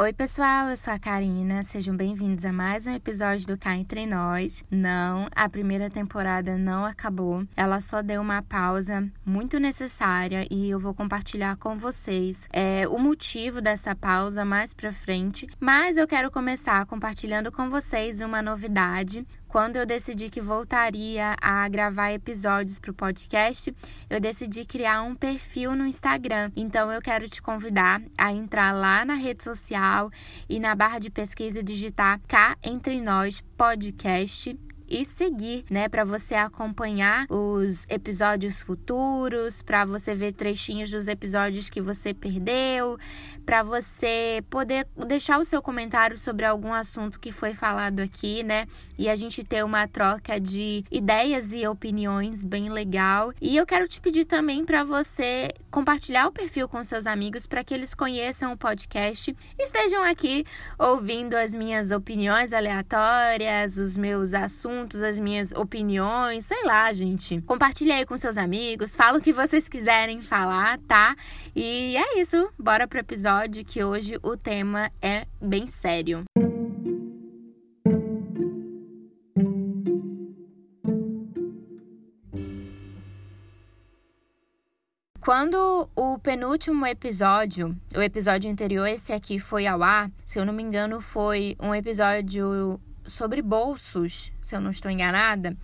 Oi, pessoal, eu sou a Karina. Sejam bem-vindos a mais um episódio do Cá Entre Nós. Não, a primeira temporada não acabou. Ela só deu uma pausa muito necessária e eu vou compartilhar com vocês é, o motivo dessa pausa mais pra frente. Mas eu quero começar compartilhando com vocês uma novidade, quando eu decidi que voltaria a gravar episódios para o podcast, eu decidi criar um perfil no Instagram. Então eu quero te convidar a entrar lá na rede social e na barra de pesquisa digitar cá entre nós podcast e seguir, né, para você acompanhar os episódios futuros, para você ver trechinhos dos episódios que você perdeu, para você poder deixar o seu comentário sobre algum assunto que foi falado aqui, né? E a gente ter uma troca de ideias e opiniões bem legal. E eu quero te pedir também para você compartilhar o perfil com seus amigos para que eles conheçam o podcast, estejam aqui ouvindo as minhas opiniões aleatórias, os meus assuntos assuntos, as minhas opiniões, sei lá, gente. Compartilhe aí com seus amigos, fala o que vocês quiserem falar, tá? E é isso, bora pro episódio que hoje o tema é bem sério. Quando o penúltimo episódio, o episódio anterior, esse aqui foi ao ar, se eu não me engano, foi um episódio sobre bolsos, se eu não estou enganada.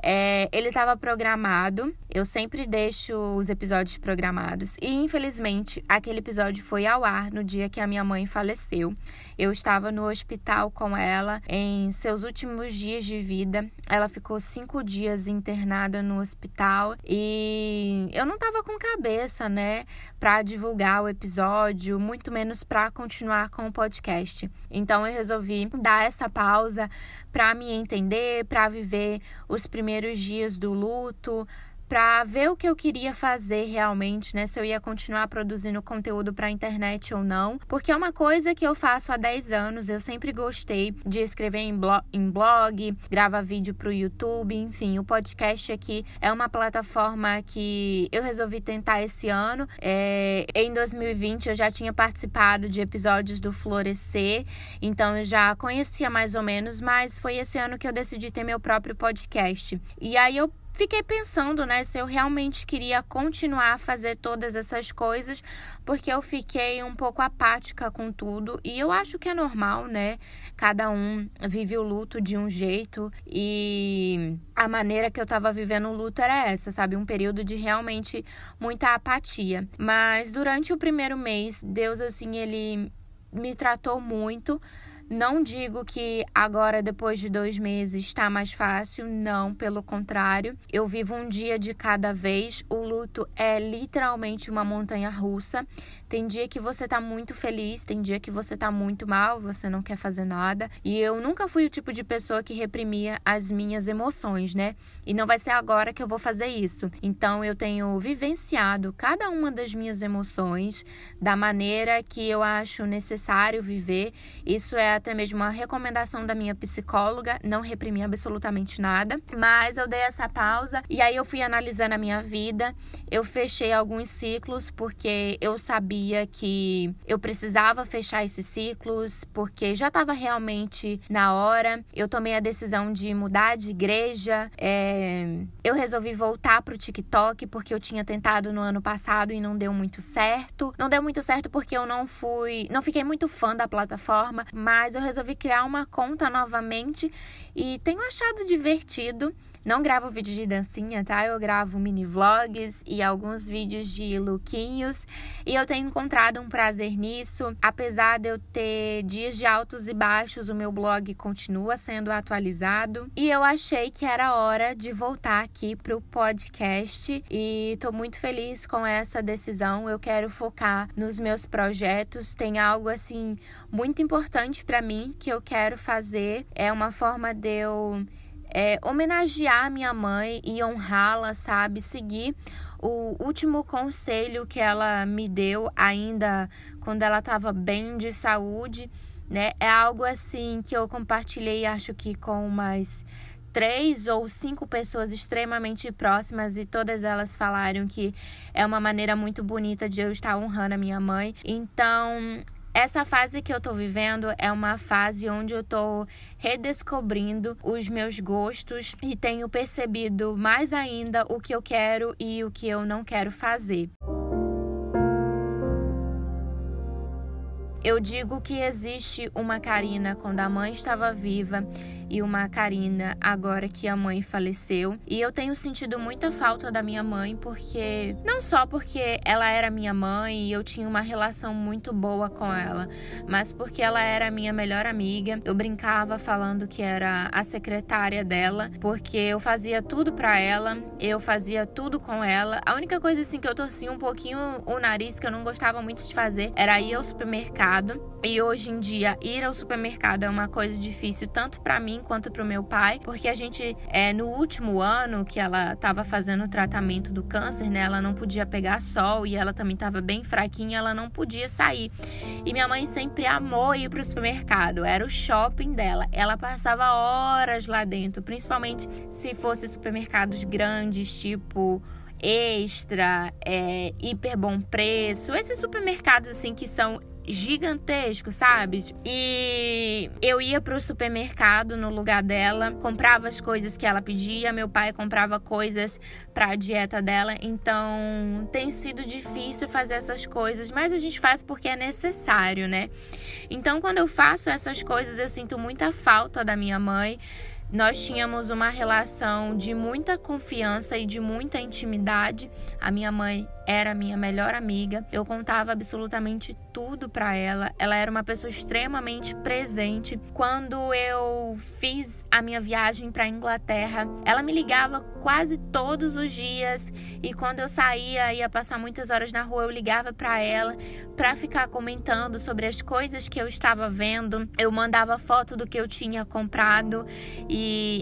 É, ele estava programado, eu sempre deixo os episódios programados, e infelizmente aquele episódio foi ao ar no dia que a minha mãe faleceu. Eu estava no hospital com ela em seus últimos dias de vida. Ela ficou cinco dias internada no hospital e eu não estava com cabeça, né, para divulgar o episódio, muito menos para continuar com o podcast. Então eu resolvi dar essa pausa para me entender, para viver os primeiros dias do luto, para ver o que eu queria fazer realmente, né? Se eu ia continuar produzindo conteúdo para a internet ou não, porque é uma coisa que eu faço há 10 anos. Eu sempre gostei de escrever em blog, em blog gravar vídeo para o YouTube, enfim. O podcast aqui é uma plataforma que eu resolvi tentar esse ano. É, em 2020 eu já tinha participado de episódios do Florescer, então eu já conhecia mais ou menos, mas foi esse ano que eu decidi ter meu próprio podcast. E aí eu fiquei pensando, né, se eu realmente queria continuar a fazer todas essas coisas, porque eu fiquei um pouco apática com tudo e eu acho que é normal, né? Cada um vive o luto de um jeito e a maneira que eu tava vivendo o luto era essa, sabe? Um período de realmente muita apatia. Mas durante o primeiro mês, Deus assim, ele me tratou muito não digo que agora, depois de dois meses, está mais fácil, não, pelo contrário. Eu vivo um dia de cada vez. O luto é literalmente uma montanha russa. Tem dia que você tá muito feliz, tem dia que você tá muito mal, você não quer fazer nada. E eu nunca fui o tipo de pessoa que reprimia as minhas emoções, né? E não vai ser agora que eu vou fazer isso. Então eu tenho vivenciado cada uma das minhas emoções da maneira que eu acho necessário viver. Isso é até mesmo uma recomendação da minha psicóloga, não reprimi absolutamente nada, mas eu dei essa pausa e aí eu fui analisando a minha vida, eu fechei alguns ciclos porque eu sabia que eu precisava fechar esses ciclos, porque já estava realmente na hora. Eu tomei a decisão de mudar de igreja, é... eu resolvi voltar pro TikTok porque eu tinha tentado no ano passado e não deu muito certo. Não deu muito certo porque eu não fui, não fiquei muito fã da plataforma, mas mas eu resolvi criar uma conta novamente e tenho achado divertido. Não gravo vídeo de dancinha, tá? Eu gravo mini vlogs e alguns vídeos de lookinhos. E eu tenho encontrado um prazer nisso. Apesar de eu ter dias de altos e baixos, o meu blog continua sendo atualizado. E eu achei que era hora de voltar aqui pro podcast. E tô muito feliz com essa decisão. Eu quero focar nos meus projetos. Tem algo assim muito importante para mim que eu quero fazer. É uma forma de eu é, homenagear minha mãe e honrá-la, sabe? Seguir o último conselho que ela me deu ainda quando ela estava bem de saúde, né? É algo assim que eu compartilhei, acho que com umas três ou cinco pessoas extremamente próximas e todas elas falaram que é uma maneira muito bonita de eu estar honrando a minha mãe. Então, essa fase que eu tô vivendo é uma fase onde eu tô redescobrindo os meus gostos e tenho percebido mais ainda o que eu quero e o que eu não quero fazer. Eu digo que existe uma Karina quando a mãe estava viva e uma Karina agora que a mãe faleceu. E eu tenho sentido muita falta da minha mãe porque não só porque ela era minha mãe e eu tinha uma relação muito boa com ela, mas porque ela era minha melhor amiga. Eu brincava falando que era a secretária dela, porque eu fazia tudo para ela, eu fazia tudo com ela. A única coisa assim que eu torcia um pouquinho o nariz que eu não gostava muito de fazer era ir ao supermercado supermercado. E hoje em dia, ir ao supermercado é uma coisa difícil tanto para mim quanto para o meu pai, porque a gente, é, no último ano que ela estava fazendo o tratamento do câncer, né, ela não podia pegar sol e ela também estava bem fraquinha, ela não podia sair. E minha mãe sempre amou ir para o supermercado, era o shopping dela. Ela passava horas lá dentro, principalmente se fosse supermercados grandes, tipo Extra, é, Hiper Bom Preço, esses supermercados assim que são gigantesco, sabe? E eu ia pro supermercado no lugar dela, comprava as coisas que ela pedia, meu pai comprava coisas para a dieta dela, então tem sido difícil fazer essas coisas, mas a gente faz porque é necessário, né? Então quando eu faço essas coisas, eu sinto muita falta da minha mãe. Nós tínhamos uma relação de muita confiança e de muita intimidade. A minha mãe era minha melhor amiga. Eu contava absolutamente tudo para ela. Ela era uma pessoa extremamente presente. Quando eu fiz a minha viagem para Inglaterra, ela me ligava quase todos os dias e quando eu saía ia passar muitas horas na rua, eu ligava para ela para ficar comentando sobre as coisas que eu estava vendo. Eu mandava foto do que eu tinha comprado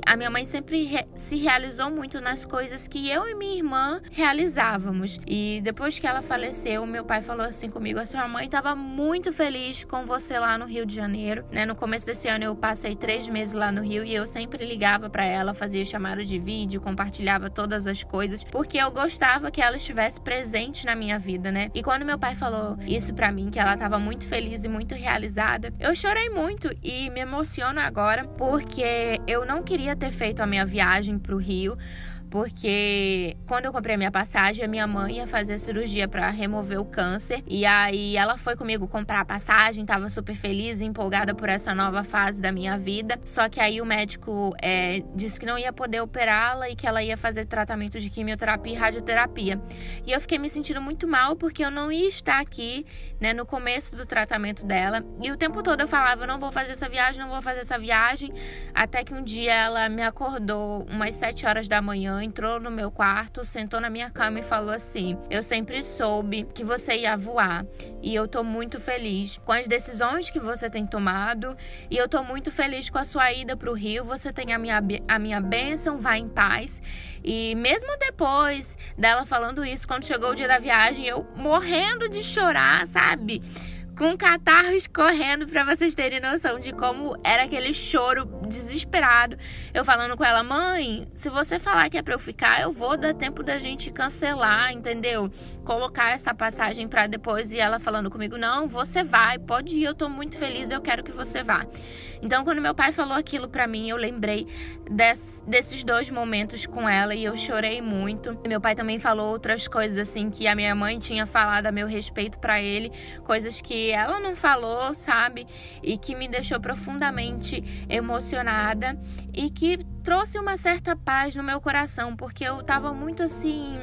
a minha mãe sempre re se realizou muito nas coisas que eu e minha irmã realizávamos. E depois que ela faleceu, meu pai falou assim comigo: a sua mãe estava muito feliz com você lá no Rio de Janeiro. Né? No começo desse ano eu passei três meses lá no Rio e eu sempre ligava para ela, fazia chamada de vídeo, compartilhava todas as coisas, porque eu gostava que ela estivesse presente na minha vida, né? E quando meu pai falou isso para mim, que ela estava muito feliz e muito realizada, eu chorei muito e me emociono agora porque eu não queria ter feito a minha viagem pro Rio porque quando eu comprei a minha passagem, a minha mãe ia fazer cirurgia para remover o câncer. E aí ela foi comigo comprar a passagem, tava super feliz empolgada por essa nova fase da minha vida. Só que aí o médico é, disse que não ia poder operá-la e que ela ia fazer tratamento de quimioterapia e radioterapia. E eu fiquei me sentindo muito mal porque eu não ia estar aqui, né, no começo do tratamento dela. E o tempo todo eu falava, eu não vou fazer essa viagem, não vou fazer essa viagem. Até que um dia ela me acordou umas 7 horas da entrou no meu quarto, sentou na minha cama e falou assim: Eu sempre soube que você ia voar e eu tô muito feliz com as decisões que você tem tomado e eu tô muito feliz com a sua ida pro Rio. Você tem a minha, a minha bênção, vá em paz. E mesmo depois dela falando isso, quando chegou o dia da viagem, eu morrendo de chorar, sabe? Com catarro escorrendo para vocês terem noção de como era aquele choro desesperado. Eu falando com ela, mãe, se você falar que é para eu ficar, eu vou dar tempo da gente cancelar, entendeu? Colocar essa passagem para depois e ela falando comigo, não, você vai, pode ir, eu tô muito feliz, eu quero que você vá. Então, quando meu pai falou aquilo para mim, eu lembrei des, desses dois momentos com ela e eu chorei muito. Meu pai também falou outras coisas assim que a minha mãe tinha falado a meu respeito para ele, coisas que ela não falou, sabe? E que me deixou profundamente emocionada e que trouxe uma certa paz no meu coração, porque eu tava muito assim,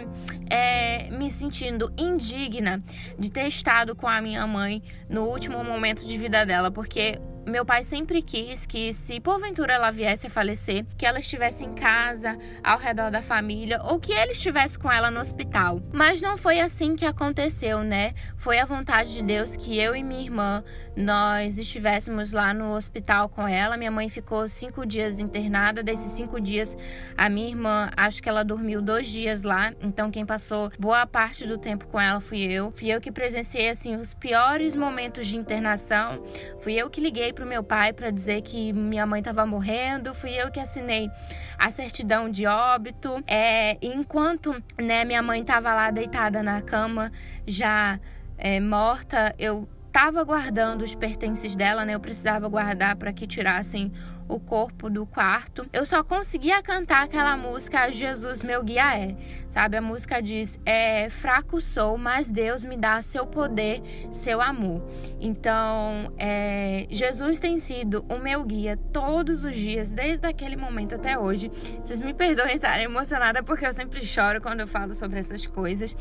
é, me sentindo indigna de ter estado com a minha mãe no último momento de vida dela, porque meu pai sempre quis que, se porventura ela viesse a falecer, que ela estivesse em casa, ao redor da família, ou que ele estivesse com ela no hospital. Mas não foi assim que aconteceu, né? Foi a vontade de Deus que eu e minha irmã nós estivéssemos lá no hospital com ela. Minha mãe ficou cinco dias internada. Desses cinco dias, a minha irmã, acho que ela dormiu dois dias lá. Então, quem passou boa parte do tempo com ela fui eu. Fui eu que presenciei assim os piores momentos de internação. Fui eu que liguei para o meu pai para dizer que minha mãe estava morrendo. Fui eu que assinei a certidão de óbito. É, enquanto né, minha mãe estava lá deitada na cama, já é, morta, eu estava guardando os pertences dela, né? Eu precisava guardar para que tirassem o corpo do quarto. Eu só conseguia cantar aquela música Jesus meu guia é, sabe? A música diz: é fraco sou, mas Deus me dá seu poder, seu amor. Então, é, Jesus tem sido o meu guia todos os dias, desde aquele momento até hoje. Vocês me perdoem estar emocionada porque eu sempre choro quando eu falo sobre essas coisas.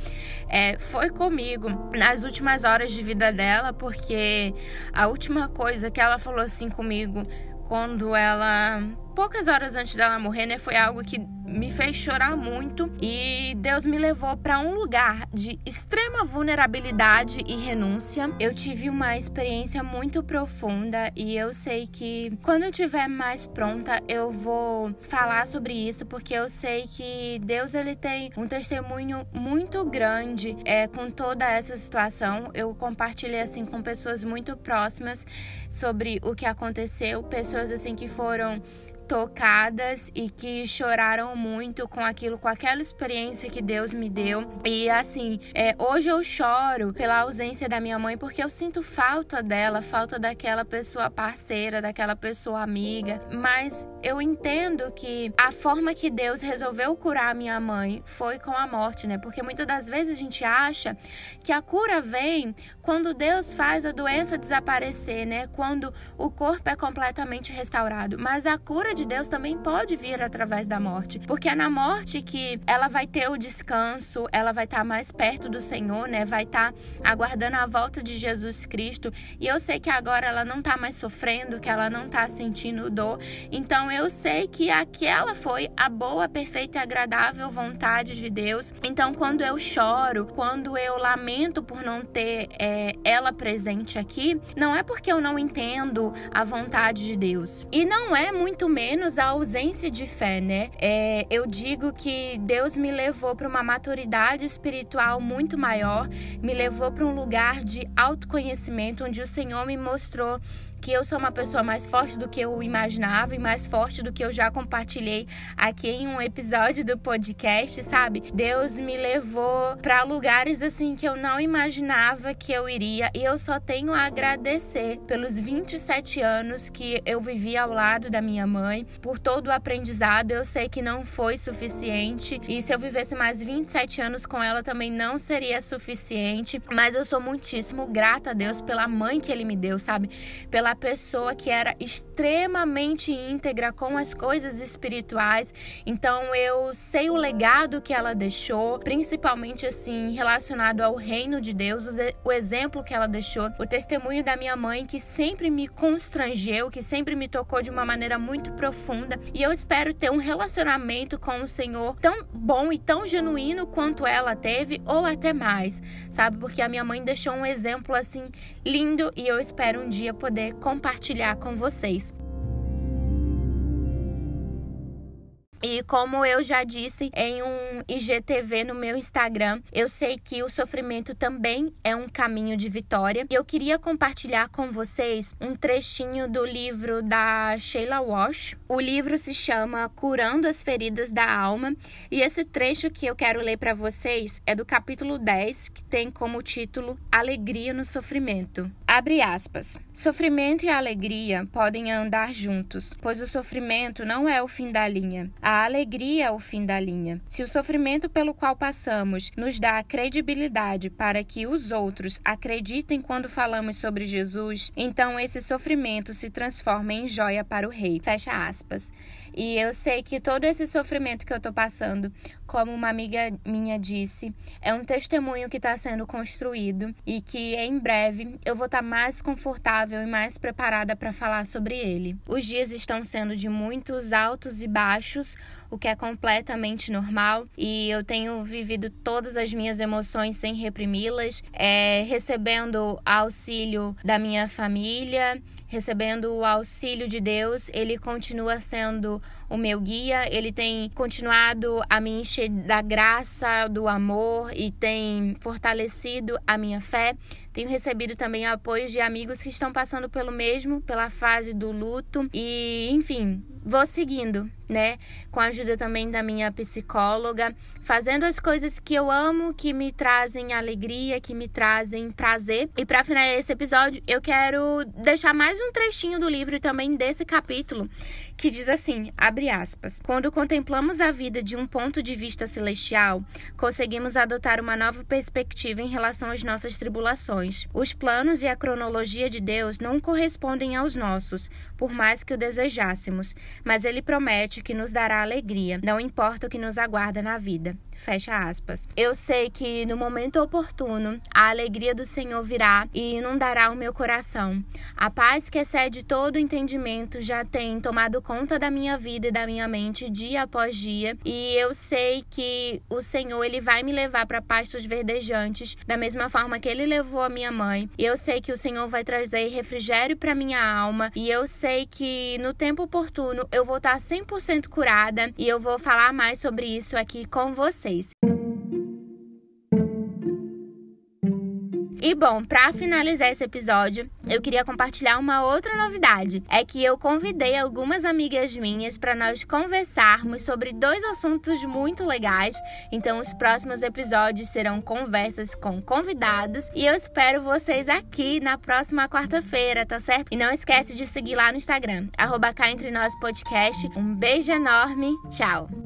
É, foi comigo nas últimas horas de vida dela, porque a última coisa que ela falou assim comigo quando ela poucas horas antes dela morrer, né, foi algo que me fez chorar muito e Deus me levou para um lugar de extrema vulnerabilidade e renúncia. Eu tive uma experiência muito profunda e eu sei que quando eu estiver mais pronta eu vou falar sobre isso porque eu sei que Deus ele tem um testemunho muito grande é, com toda essa situação. Eu compartilhei assim com pessoas muito próximas sobre o que aconteceu, pessoas assim que foram tocadas e que choraram muito com aquilo, com aquela experiência que Deus me deu. E assim, é, hoje eu choro pela ausência da minha mãe porque eu sinto falta dela, falta daquela pessoa parceira, daquela pessoa amiga. Mas eu entendo que a forma que Deus resolveu curar a minha mãe foi com a morte, né? Porque muitas das vezes a gente acha que a cura vem quando Deus faz a doença desaparecer, né? Quando o corpo é completamente restaurado. Mas a cura de de Deus também pode vir através da morte, porque é na morte que ela vai ter o descanso, ela vai estar mais perto do Senhor, né? Vai estar aguardando a volta de Jesus Cristo. E eu sei que agora ela não está mais sofrendo, que ela não está sentindo dor. Então eu sei que aquela foi a boa, perfeita e agradável vontade de Deus. Então quando eu choro, quando eu lamento por não ter é, ela presente aqui, não é porque eu não entendo a vontade de Deus. E não é muito menos menos a ausência de fé, né? É, eu digo que Deus me levou para uma maturidade espiritual muito maior, me levou para um lugar de autoconhecimento, onde o Senhor me mostrou que eu sou uma pessoa mais forte do que eu imaginava e mais forte do que eu já compartilhei aqui em um episódio do podcast, sabe? Deus me levou para lugares assim que eu não imaginava que eu iria e eu só tenho a agradecer pelos 27 anos que eu vivi ao lado da minha mãe, por todo o aprendizado. Eu sei que não foi suficiente e se eu vivesse mais 27 anos com ela também não seria suficiente, mas eu sou muitíssimo grata a Deus pela mãe que ele me deu, sabe? Pela pessoa que era extremamente íntegra com as coisas espirituais. Então eu sei o legado que ela deixou, principalmente assim relacionado ao reino de Deus, o exemplo que ela deixou, o testemunho da minha mãe que sempre me constrangeu, que sempre me tocou de uma maneira muito profunda. E eu espero ter um relacionamento com o Senhor tão bom e tão genuíno quanto ela teve ou até mais, sabe? Porque a minha mãe deixou um exemplo assim lindo e eu espero um dia poder compartilhar com vocês. E como eu já disse em um IGTV no meu Instagram, eu sei que o sofrimento também é um caminho de vitória. E eu queria compartilhar com vocês um trechinho do livro da Sheila Walsh. O livro se chama Curando as Feridas da Alma, e esse trecho que eu quero ler para vocês é do capítulo 10, que tem como título Alegria no Sofrimento. Abre aspas. Sofrimento e alegria podem andar juntos, pois o sofrimento não é o fim da linha. A alegria ao fim da linha. Se o sofrimento pelo qual passamos nos dá a credibilidade para que os outros acreditem quando falamos sobre Jesus, então esse sofrimento se transforma em joia para o rei. Fecha aspas. E eu sei que todo esse sofrimento que eu estou passando, como uma amiga minha disse, é um testemunho que está sendo construído e que em breve eu vou estar tá mais confortável e mais preparada para falar sobre ele. Os dias estão sendo de muitos altos e baixos, o que é completamente normal, e eu tenho vivido todas as minhas emoções sem reprimi-las, é, recebendo auxílio da minha família, recebendo o auxílio de Deus, ele continua sendo o meu guia, ele tem continuado a me encher da graça, do amor e tem fortalecido a minha fé. Tenho recebido também apoio de amigos que estão passando pelo mesmo, pela fase do luto e, enfim, vou seguindo, né? Com a ajuda também da minha psicóloga, fazendo as coisas que eu amo, que me trazem alegria, que me trazem prazer. E para finalizar esse episódio, eu quero deixar mais um trechinho do livro também desse capítulo, que diz assim, abre aspas: Quando contemplamos a vida de um ponto de vista celestial, conseguimos adotar uma nova perspectiva em relação às nossas tribulações. Os planos e a cronologia de Deus não correspondem aos nossos, por mais que o desejássemos, mas ele promete que nos dará alegria, não importa o que nos aguarda na vida. Fecha aspas. Eu sei que no momento oportuno a alegria do Senhor virá e inundará o meu coração. A paz que excede todo entendimento já tem tomado conta da minha vida e da minha mente dia após dia, e eu sei que o Senhor ele vai me levar para pastos verdejantes, da mesma forma que ele levou a minha mãe. E eu sei que o Senhor vai trazer refrigério para minha alma, e eu sei que no tempo oportuno eu vou estar 100% curada e eu vou falar mais sobre isso aqui com vocês. E bom, para finalizar esse episódio, eu queria compartilhar uma outra novidade. É que eu convidei algumas amigas minhas para nós conversarmos sobre dois assuntos muito legais. Então, os próximos episódios serão conversas com convidados e eu espero vocês aqui na próxima quarta-feira, tá certo? E não esquece de seguir lá no Instagram, arroba cá entre nós podcast. Um beijo enorme, tchau!